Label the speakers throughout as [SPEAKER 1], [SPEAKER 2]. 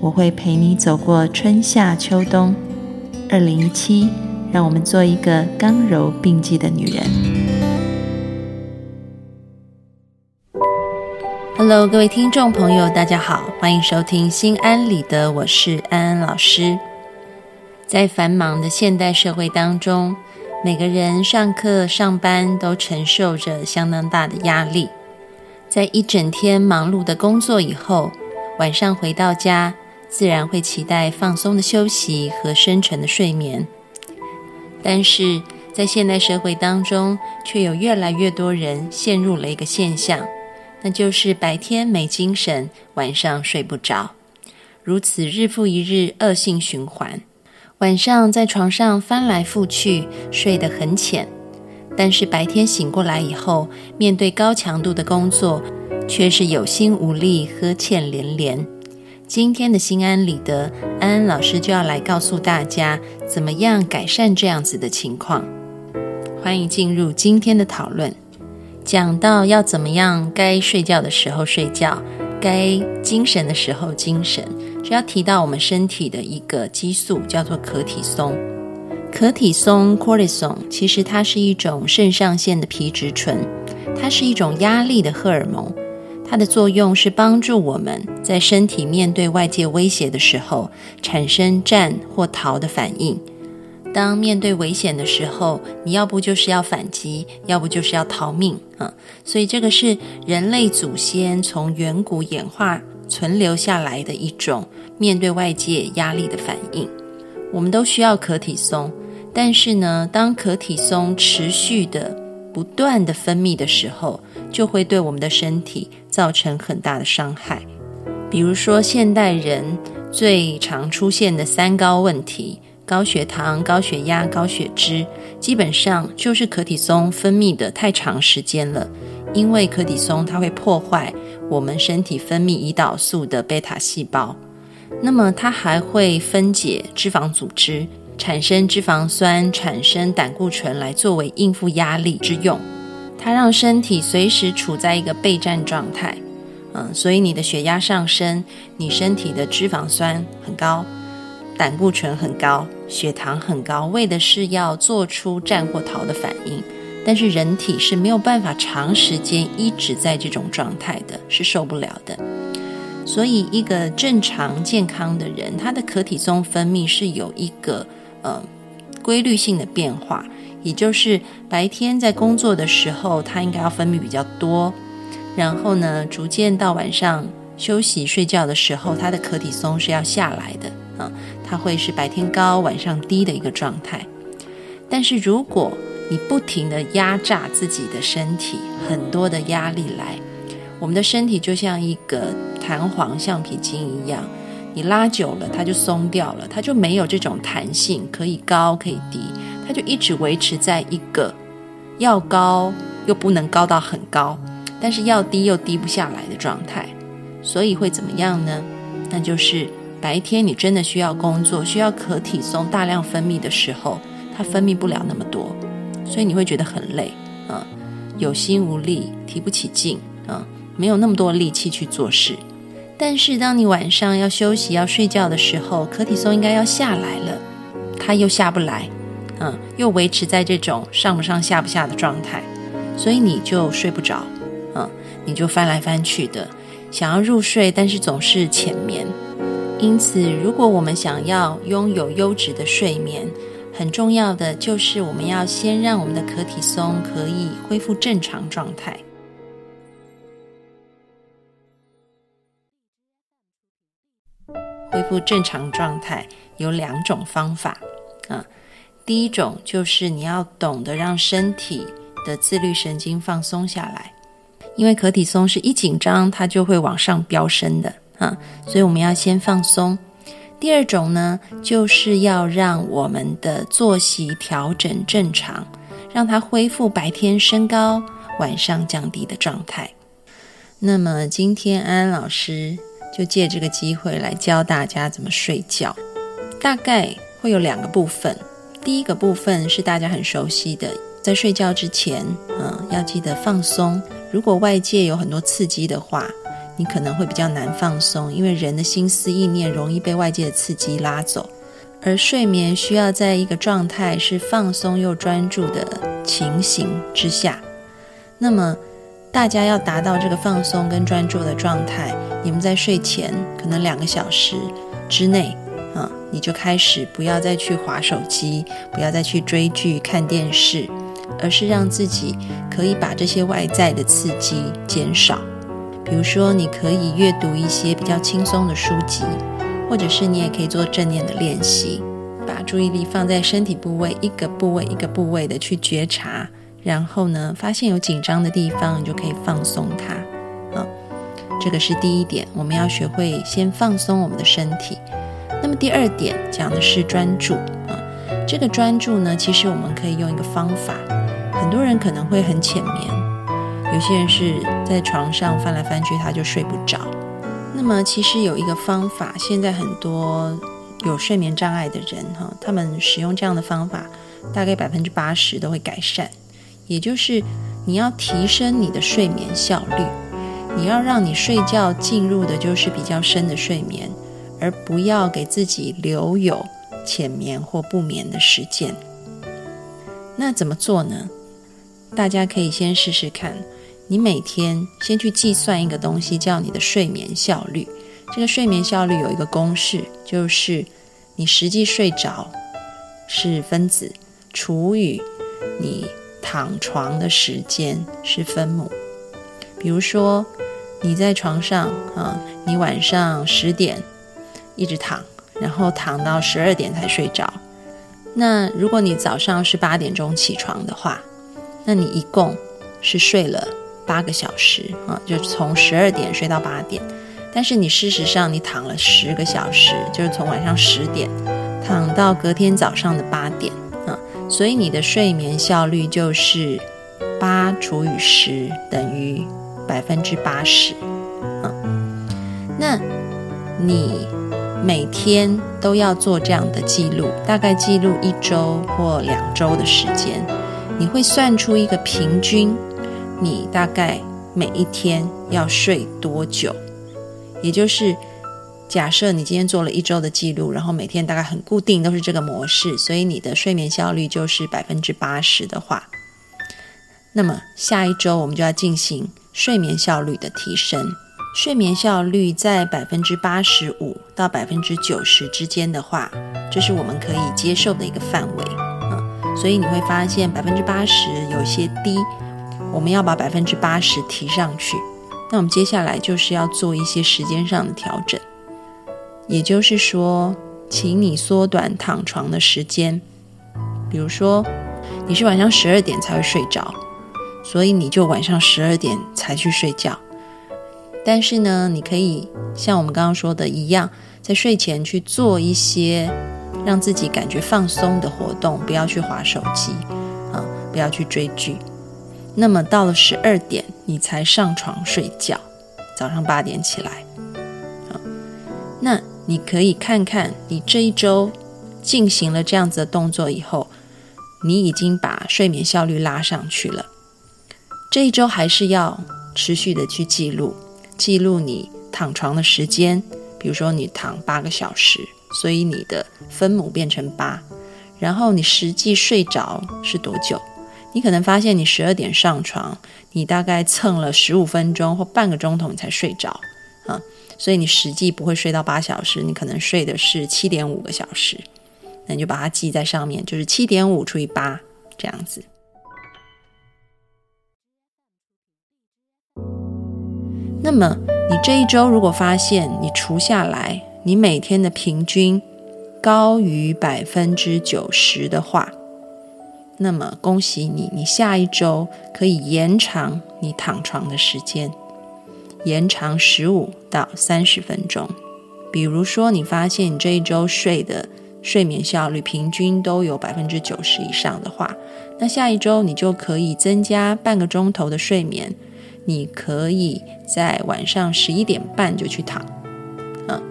[SPEAKER 1] 我会陪你走过春夏秋冬。二零一七，让我们做一个刚柔并济的女人。Hello，各位听众朋友，大家好，欢迎收听《心安理得》，我是安安老师。在繁忙的现代社会当中，每个人上课、上班都承受着相当大的压力。在一整天忙碌的工作以后，晚上回到家，自然会期待放松的休息和深沉的睡眠。但是在现代社会当中，却有越来越多人陷入了一个现象，那就是白天没精神，晚上睡不着，如此日复一日，恶性循环。晚上在床上翻来覆去，睡得很浅。但是白天醒过来以后，面对高强度的工作，却是有心无力、呵欠连连。今天的心安理得，安安老师就要来告诉大家，怎么样改善这样子的情况。欢迎进入今天的讨论，讲到要怎么样该睡觉的时候睡觉，该精神的时候精神，就要提到我们身体的一个激素，叫做可体松。可体松 （cortisol） 其实它是一种肾上腺的皮质醇，它是一种压力的荷尔蒙。它的作用是帮助我们在身体面对外界威胁的时候产生战或逃的反应。当面对危险的时候，你要不就是要反击，要不就是要逃命啊！所以这个是人类祖先从远古演化存留下来的一种面对外界压力的反应。我们都需要可体松，但是呢，当可体松持续的、不断的分泌的时候，就会对我们的身体造成很大的伤害。比如说，现代人最常出现的三高问题——高血糖、高血压、高血脂，基本上就是可体松分泌的太长时间了。因为可体松它会破坏我们身体分泌胰岛素的贝塔细胞。那么它还会分解脂肪组织，产生脂肪酸，产生胆固醇来作为应付压力之用。它让身体随时处在一个备战状态。嗯，所以你的血压上升，你身体的脂肪酸很高，胆固醇很高，血糖很高，为的是要做出战或逃的反应。但是人体是没有办法长时间一直在这种状态的，是受不了的。所以，一个正常健康的人，他的可体松分泌是有一个呃规律性的变化，也就是白天在工作的时候，它应该要分泌比较多，然后呢，逐渐到晚上休息睡觉的时候，它的可体松是要下来的啊，它会是白天高晚上低的一个状态。但是，如果你不停的压榨自己的身体，很多的压力来。我们的身体就像一个弹簧橡皮筋一样，你拉久了它就松掉了，它就没有这种弹性，可以高可以低，它就一直维持在一个要高又不能高到很高，但是要低又低不下来的状态。所以会怎么样呢？那就是白天你真的需要工作，需要可体松大量分泌的时候，它分泌不了那么多，所以你会觉得很累，嗯，有心无力，提不起劲，嗯。没有那么多力气去做事，但是当你晚上要休息、要睡觉的时候，可体松应该要下来了，它又下不来，嗯，又维持在这种上不上下不下的状态，所以你就睡不着，嗯，你就翻来翻去的，想要入睡，但是总是浅眠。因此，如果我们想要拥有优质的睡眠，很重要的就是我们要先让我们的可体松可以恢复正常状态。恢复正常状态有两种方法啊，第一种就是你要懂得让身体的自律神经放松下来，因为可体松是一紧张它就会往上飙升的啊，所以我们要先放松。第二种呢，就是要让我们的作息调整正常，让它恢复白天升高、晚上降低的状态。那么今天安安老师就借这个机会来教大家怎么睡觉，大概会有两个部分。第一个部分是大家很熟悉的，在睡觉之前，嗯，要记得放松。如果外界有很多刺激的话，你可能会比较难放松，因为人的心思意念容易被外界的刺激拉走。而睡眠需要在一个状态是放松又专注的情形之下。那么，大家要达到这个放松跟专注的状态，你们在睡前可能两个小时之内。你就开始不要再去划手机，不要再去追剧、看电视，而是让自己可以把这些外在的刺激减少。比如说，你可以阅读一些比较轻松的书籍，或者是你也可以做正念的练习，把注意力放在身体部位，一个部位一个部位的去觉察，然后呢，发现有紧张的地方，你就可以放松它。啊，这个是第一点，我们要学会先放松我们的身体。那么第二点讲的是专注啊，这个专注呢，其实我们可以用一个方法，很多人可能会很浅眠，有些人是在床上翻来翻去他就睡不着。那么其实有一个方法，现在很多有睡眠障碍的人哈，他们使用这样的方法，大概百分之八十都会改善。也就是你要提升你的睡眠效率，你要让你睡觉进入的就是比较深的睡眠。而不要给自己留有浅眠或不眠的时间。那怎么做呢？大家可以先试试看。你每天先去计算一个东西，叫你的睡眠效率。这个睡眠效率有一个公式，就是你实际睡着是分子除以你躺床的时间是分母。比如说你在床上啊，你晚上十点。一直躺，然后躺到十二点才睡着。那如果你早上是八点钟起床的话，那你一共是睡了八个小时啊，就从十二点睡到八点。但是你事实上你躺了十个小时，就是从晚上十点躺到隔天早上的八点啊，所以你的睡眠效率就是八除以十等于百分之八十啊。那你。每天都要做这样的记录，大概记录一周或两周的时间，你会算出一个平均，你大概每一天要睡多久？也就是假设你今天做了一周的记录，然后每天大概很固定都是这个模式，所以你的睡眠效率就是百分之八十的话，那么下一周我们就要进行睡眠效率的提升。睡眠效率在百分之八十五到百分之九十之间的话，这是我们可以接受的一个范围啊。所以你会发现百分之八十有些低，我们要把百分之八十提上去。那我们接下来就是要做一些时间上的调整，也就是说，请你缩短躺床的时间。比如说，你是晚上十二点才会睡着，所以你就晚上十二点才去睡觉。但是呢，你可以像我们刚刚说的一样，在睡前去做一些让自己感觉放松的活动，不要去划手机啊，不要去追剧。那么到了十二点，你才上床睡觉，早上八点起来。啊，那你可以看看你这一周进行了这样子的动作以后，你已经把睡眠效率拉上去了。这一周还是要持续的去记录。记录你躺床的时间，比如说你躺八个小时，所以你的分母变成八。然后你实际睡着是多久？你可能发现你十二点上床，你大概蹭了十五分钟或半个钟头你才睡着啊，所以你实际不会睡到八小时，你可能睡的是七点五个小时。那你就把它记在上面，就是七点五除以八这样子。那么，你这一周如果发现你除下来，你每天的平均高于百分之九十的话，那么恭喜你，你下一周可以延长你躺床的时间，延长十五到三十分钟。比如说，你发现你这一周睡的睡眠效率平均都有百分之九十以上的话，那下一周你就可以增加半个钟头的睡眠。你可以在晚上十一点半就去躺，嗯，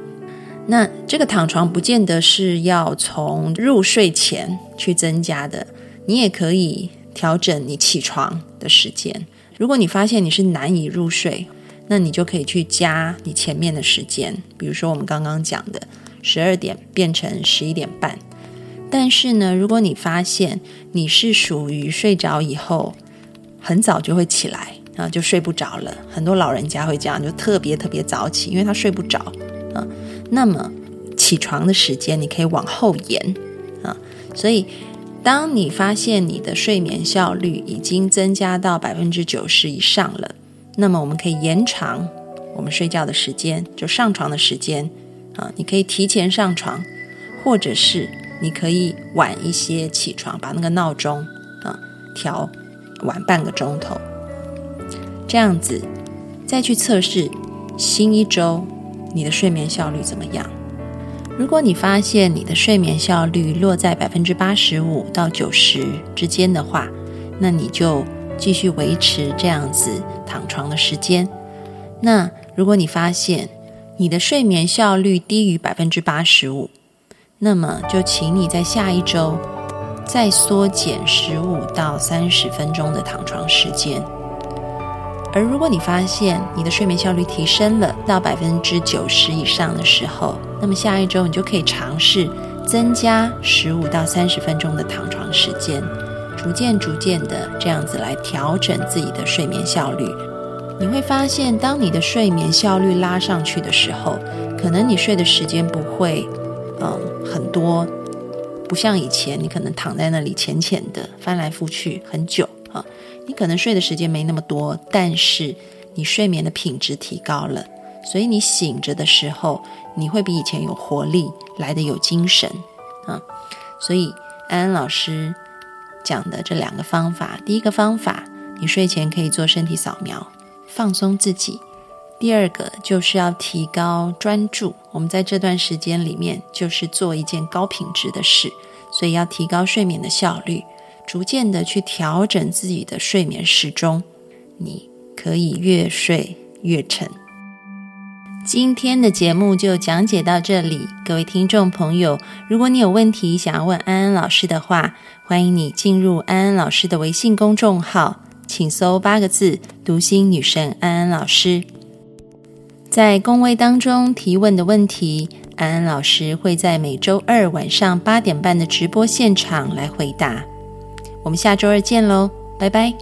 [SPEAKER 1] 那这个躺床不见得是要从入睡前去增加的，你也可以调整你起床的时间。如果你发现你是难以入睡，那你就可以去加你前面的时间，比如说我们刚刚讲的十二点变成十一点半。但是呢，如果你发现你是属于睡着以后很早就会起来。啊，就睡不着了。很多老人家会这样，就特别特别早起，因为他睡不着啊。那么起床的时间你可以往后延啊。所以，当你发现你的睡眠效率已经增加到百分之九十以上了，那么我们可以延长我们睡觉的时间，就上床的时间啊。你可以提前上床，或者是你可以晚一些起床，把那个闹钟啊调晚半个钟头。这样子，再去测试新一周你的睡眠效率怎么样？如果你发现你的睡眠效率落在百分之八十五到九十之间的话，那你就继续维持这样子躺床的时间。那如果你发现你的睡眠效率低于百分之八十五，那么就请你在下一周再缩减十五到三十分钟的躺床时间。而如果你发现你的睡眠效率提升了到百分之九十以上的时候，那么下一周你就可以尝试增加十五到三十分钟的躺床时间，逐渐逐渐的这样子来调整自己的睡眠效率。你会发现，当你的睡眠效率拉上去的时候，可能你睡的时间不会嗯很多，不像以前你可能躺在那里浅浅的翻来覆去很久。啊你可能睡的时间没那么多，但是你睡眠的品质提高了，所以你醒着的时候，你会比以前有活力，来的有精神啊。所以安安老师讲的这两个方法，第一个方法，你睡前可以做身体扫描，放松自己；第二个就是要提高专注。我们在这段时间里面，就是做一件高品质的事，所以要提高睡眠的效率。逐渐的去调整自己的睡眠时钟，你可以越睡越沉。今天的节目就讲解到这里，各位听众朋友，如果你有问题想要问安安老师的话，欢迎你进入安安老师的微信公众号，请搜八个字“读心女神安安老师”。在公位当中提问的问题，安安老师会在每周二晚上八点半的直播现场来回答。我们下周二见喽，拜拜。